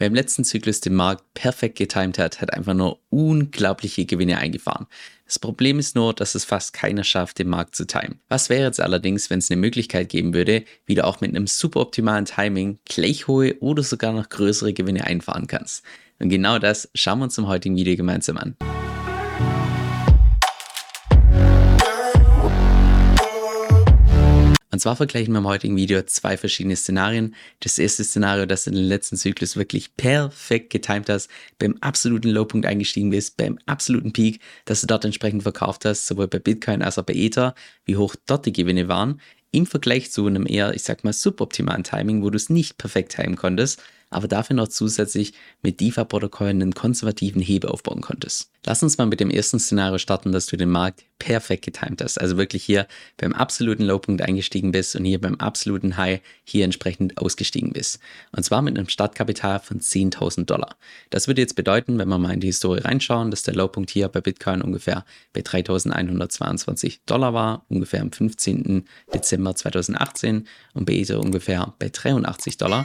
Wer im letzten Zyklus den Markt perfekt getimt hat, hat einfach nur unglaubliche Gewinne eingefahren. Das Problem ist nur, dass es fast keiner schafft, den Markt zu timen. Was wäre jetzt allerdings, wenn es eine Möglichkeit geben würde, wie du auch mit einem super optimalen Timing gleich hohe oder sogar noch größere Gewinne einfahren kannst? Und genau das schauen wir uns im heutigen Video gemeinsam an. Und zwar vergleichen wir im heutigen Video zwei verschiedene Szenarien. Das erste Szenario, dass du in den letzten Zyklus wirklich perfekt getimt hast, beim absoluten Lowpunkt eingestiegen bist, beim absoluten Peak, dass du dort entsprechend verkauft hast, sowohl bei Bitcoin als auch bei Ether, wie hoch dort die Gewinne waren, im Vergleich zu einem eher, ich sag mal, suboptimalen Timing, wo du es nicht perfekt timen konntest, aber dafür noch zusätzlich mit DeFi-Protokollen einen konservativen Hebel aufbauen konntest. Lass uns mal mit dem ersten Szenario starten, dass du den Markt perfekt getimt hast. Also wirklich hier beim absoluten Lowpunkt eingestiegen bist und hier beim absoluten High hier entsprechend ausgestiegen bist. Und zwar mit einem Startkapital von 10.000 Dollar. Das würde jetzt bedeuten, wenn wir mal in die Historie reinschauen, dass der Lowpunkt hier bei Bitcoin ungefähr bei 3.122 Dollar war, ungefähr am 15. Dezember 2018 und bei Ether ungefähr bei 83 Dollar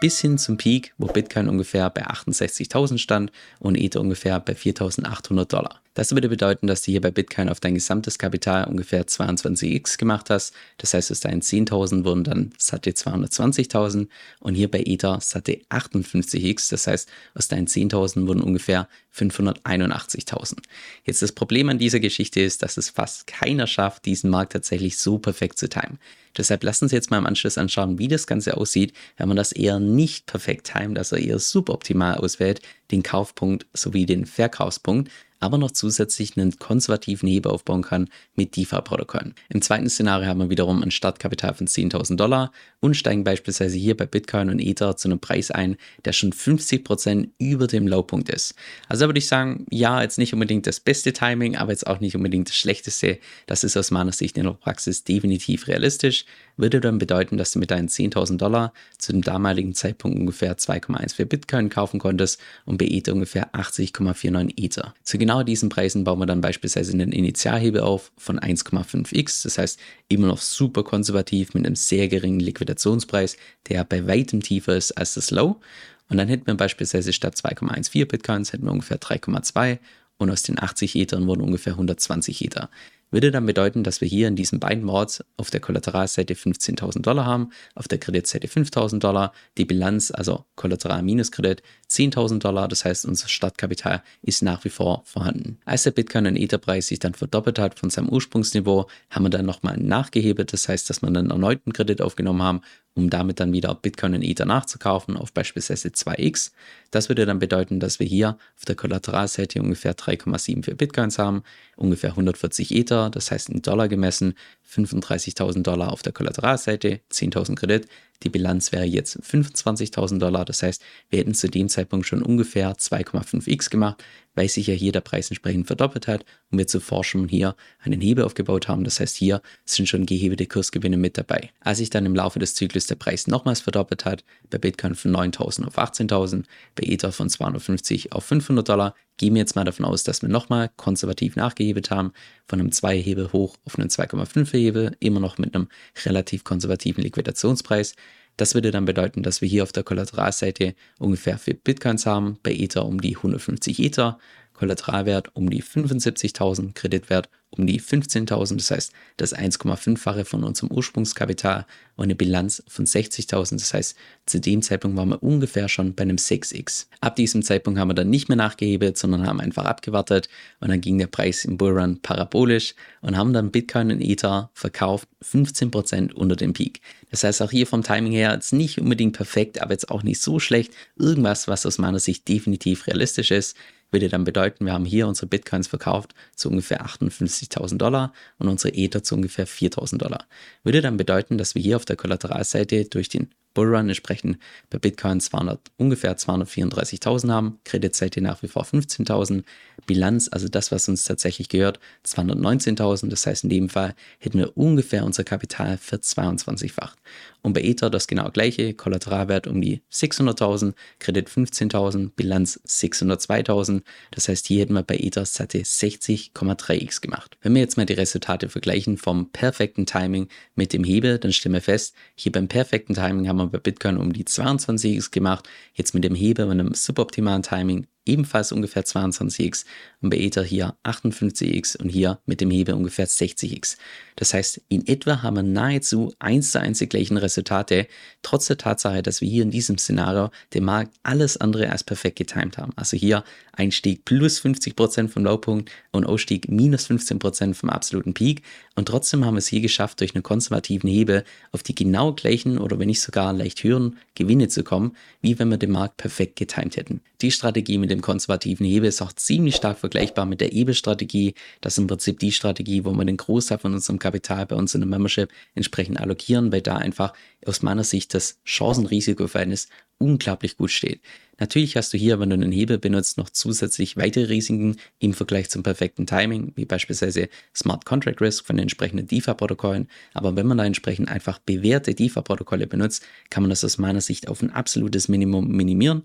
bis hin zum Peak, wo Bitcoin ungefähr bei 68.000 stand und Ether ungefähr bei 4.800 Dollar. Das würde bedeuten, dass du hier bei Bitcoin auf dein gesamtes Kapital ungefähr 22x gemacht hast. Das heißt, aus deinen 10.000 wurden dann satte 220.000 und hier bei Ether satte 58x. Das heißt, aus deinen 10.000 wurden ungefähr 581.000. Jetzt das Problem an dieser Geschichte ist, dass es fast keiner schafft, diesen Markt tatsächlich so perfekt zu timen. Deshalb lassen Sie jetzt mal im Anschluss anschauen, wie das Ganze aussieht, wenn man das eher nicht perfekt timet, also eher suboptimal auswählt, den Kaufpunkt sowie den Verkaufspunkt aber noch zusätzlich einen konservativen Hebel aufbauen kann mit DeFi-Protokollen. Im zweiten Szenario haben wir wiederum ein Startkapital von 10.000 Dollar und steigen beispielsweise hier bei Bitcoin und Ether zu einem Preis ein, der schon 50% über dem Lowpunkt ist. Also würde ich sagen, ja, jetzt nicht unbedingt das beste Timing, aber jetzt auch nicht unbedingt das schlechteste. Das ist aus meiner Sicht in der Praxis definitiv realistisch. Würde dann bedeuten, dass du mit deinen 10.000 Dollar zu dem damaligen Zeitpunkt ungefähr 2,14 Bitcoin kaufen konntest und bei Ether ungefähr 80,49 Ether. Zu genau diesen Preisen bauen wir dann beispielsweise einen Initialhebel auf von 1,5x. Das heißt, immer noch super konservativ mit einem sehr geringen Liquidationspreis, der bei weitem tiefer ist als das Low. Und dann hätten wir beispielsweise statt 2,14 Bitcoins hätten wir ungefähr 3,2 und aus den 80 Ethern wurden ungefähr 120 Ether würde dann bedeuten, dass wir hier in diesen beiden Boards auf der Kollateralseite 15.000 Dollar haben, auf der Kreditseite 5.000 Dollar, die Bilanz, also Kollateral minus Kredit, 10.000 Dollar, das heißt unser Startkapital ist nach wie vor vorhanden. Als der Bitcoin und Etherpreis sich dann verdoppelt hat von seinem Ursprungsniveau, haben wir dann nochmal nachgehebelt, das heißt, dass wir einen erneuten Kredit aufgenommen haben, um damit dann wieder Bitcoin und Ether nachzukaufen auf beispielsweise 2x. Das würde dann bedeuten, dass wir hier auf der Kollateralseite ungefähr 3,74 Bitcoins haben, ungefähr 140 Ether, das heißt in Dollar gemessen 35.000 Dollar auf der Kollateralseite, 10.000 Kredit. Die Bilanz wäre jetzt 25.000 Dollar, das heißt, wir hätten zu dem Zeitpunkt schon ungefähr 2,5x gemacht, weil sich ja hier der Preis entsprechend verdoppelt hat und wir zuvor schon hier einen Hebel aufgebaut haben. Das heißt, hier sind schon gehebelte Kursgewinne mit dabei. Als sich dann im Laufe des Zyklus der Preis nochmals verdoppelt hat, bei Bitcoin von 9.000 auf 18.000, bei Ether von 250 auf 500 Dollar, gehen wir jetzt mal davon aus, dass wir nochmal konservativ nachgehebelt haben, von einem 2-Hebel hoch auf einen 2,5-Hebel, immer noch mit einem relativ konservativen Liquidationspreis. Das würde dann bedeuten, dass wir hier auf der Kollateralseite ungefähr für Bitcoins haben, bei Ether um die 150 Ether, Kollateralwert um die 75.000, Kreditwert um die 15.000, das heißt das 1,5-fache von unserem Ursprungskapital und eine Bilanz von 60.000, das heißt zu dem Zeitpunkt waren wir ungefähr schon bei einem 6x. Ab diesem Zeitpunkt haben wir dann nicht mehr nachgehebelt, sondern haben einfach abgewartet und dann ging der Preis im Bullrun parabolisch und haben dann Bitcoin und Ether verkauft 15% unter dem Peak. Das heißt auch hier vom Timing her jetzt nicht unbedingt perfekt, aber jetzt auch nicht so schlecht. Irgendwas, was aus meiner Sicht definitiv realistisch ist würde dann bedeuten, wir haben hier unsere Bitcoins verkauft zu ungefähr 58.000 Dollar und unsere Ether zu ungefähr 4.000 Dollar. Würde dann bedeuten, dass wir hier auf der Kollateralseite durch den Bullrun entsprechend bei Bitcoin 200, ungefähr 234.000 haben, Kreditseite nach wie vor 15.000, Bilanz, also das, was uns tatsächlich gehört, 219.000. Das heißt, in dem Fall hätten wir ungefähr unser Kapital für 22-facht. Und bei Ether das genau gleiche, Kollateralwert um die 600.000, Kredit 15.000, Bilanz 602.000. Das heißt, hier hätten wir bei Ether satte 60,3x gemacht. Wenn wir jetzt mal die Resultate vergleichen vom perfekten Timing mit dem Hebel, dann stellen wir fest, hier beim perfekten Timing haben wir wir bei Bitcoin um die 22x gemacht, jetzt mit dem Hebel und einem suboptimalen Timing ebenfalls ungefähr 22x und bei Ether hier 58x und hier mit dem Hebel ungefähr 60x. Das heißt, in etwa haben wir nahezu eins zu eins die gleichen Resultate, trotz der Tatsache, dass wir hier in diesem Szenario den Markt alles andere als perfekt getimt haben. Also hier Einstieg plus 50% vom Lowpunkt und Ausstieg minus 15% vom absoluten Peak und trotzdem haben wir es hier geschafft, durch einen konservativen Hebel auf die genau gleichen oder wenn nicht sogar leicht höheren Gewinne zu kommen, wie wenn wir den Markt perfekt getimt hätten. Die Strategie mit dem konservativen Hebel ist auch ziemlich stark vergleichbar mit der Ebel-Strategie. Das ist im Prinzip die Strategie, wo wir den Großteil von unserem Kapital bei uns in der Membership entsprechend allokieren, weil da einfach aus meiner Sicht das Chancen-Risiko-Verhältnis unglaublich gut steht. Natürlich hast du hier, wenn du einen Hebel benutzt, noch zusätzlich weitere Risiken im Vergleich zum perfekten Timing, wie beispielsweise Smart Contract Risk von den entsprechenden DeFi-Protokollen. Aber wenn man da entsprechend einfach bewährte DeFi-Protokolle benutzt, kann man das aus meiner Sicht auf ein absolutes Minimum minimieren.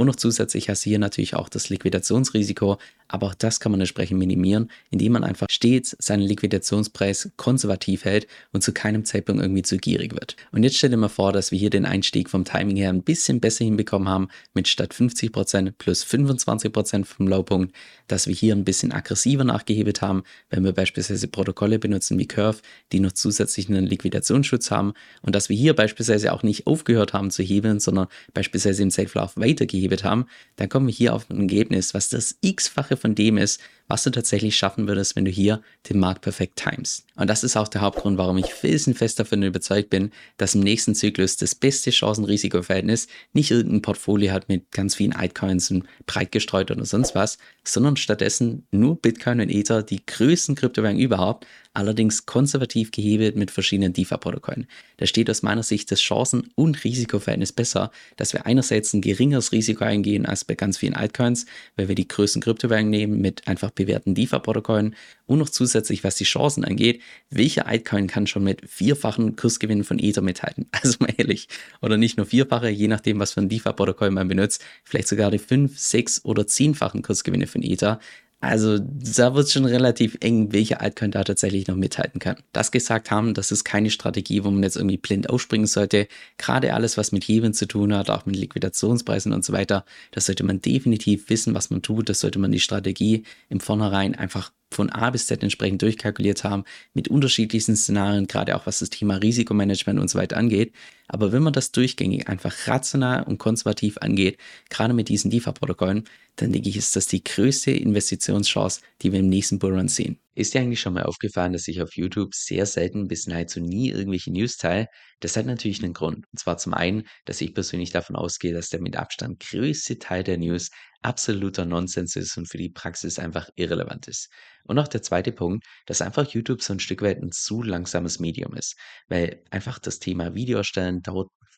Und noch zusätzlich hast du hier natürlich auch das Liquidationsrisiko, aber auch das kann man entsprechend minimieren, indem man einfach stets seinen Liquidationspreis konservativ hält und zu keinem Zeitpunkt irgendwie zu gierig wird. Und jetzt stell dir mal vor, dass wir hier den Einstieg vom Timing her ein bisschen besser hinbekommen haben, mit statt 50% plus 25% vom Lowpunkt, dass wir hier ein bisschen aggressiver nachgehebelt haben, wenn wir beispielsweise Protokolle benutzen wie Curve, die noch zusätzlich einen Liquidationsschutz haben und dass wir hier beispielsweise auch nicht aufgehört haben zu hebeln, sondern beispielsweise im Zeitverlauf weitergehebelt ausgehebelt haben, dann kommen wir hier auf ein Ergebnis, was das x-fache von dem ist, was du tatsächlich schaffen würdest, wenn du hier den Markt perfekt timest. Und das ist auch der Hauptgrund, warum ich felsenfest davon überzeugt bin, dass im nächsten Zyklus das beste Chancen-Risiko-Verhältnis nicht irgendein Portfolio hat mit ganz vielen Altcoins und breit gestreut oder sonst was, sondern stattdessen nur Bitcoin und Ether, die größten Kryptowährungen überhaupt, allerdings konservativ gehebelt mit verschiedenen DeFi-Protokollen. Da steht aus meiner Sicht das Chancen- und Risikoverhältnis besser, dass wir einerseits ein geringeres Risiko eingehen als bei ganz vielen Altcoins, weil wir die größten Kryptowährungen nehmen mit einfach bewährten DeFi-Protokollen und noch zusätzlich, was die Chancen angeht, welcher Altcoin kann schon mit vierfachen Kursgewinnen von Ether mithalten? Also mal ehrlich. Oder nicht nur vierfache, je nachdem, was für ein DeFi-Protokoll man benutzt, vielleicht sogar die fünf, sechs oder zehnfachen Kursgewinne von Ether. Also da wird es schon relativ eng, welche Altcoin da tatsächlich noch mithalten kann. Das gesagt haben, das ist keine Strategie, wo man jetzt irgendwie blind aufspringen sollte. Gerade alles, was mit Hebeln zu tun hat, auch mit Liquidationspreisen und so weiter, das sollte man definitiv wissen, was man tut. Das sollte man die Strategie im Vornherein einfach von A bis Z entsprechend durchkalkuliert haben, mit unterschiedlichsten Szenarien, gerade auch was das Thema Risikomanagement und so weiter angeht. Aber wenn man das durchgängig einfach rational und konservativ angeht, gerade mit diesen DeFi-Protokollen, dann denke ich, ist das die größte Investitionschance, die wir im nächsten Bullrun sehen. Ist dir eigentlich schon mal aufgefallen, dass ich auf YouTube sehr selten bis nahezu nie irgendwelche News teile? Das hat natürlich einen Grund. Und zwar zum einen, dass ich persönlich davon ausgehe, dass der mit Abstand größte Teil der News absoluter Nonsens ist und für die Praxis einfach irrelevant ist. Und auch der zweite Punkt, dass einfach YouTube so ein Stück weit ein zu langsames Medium ist, weil einfach das Thema Video erstellen dauert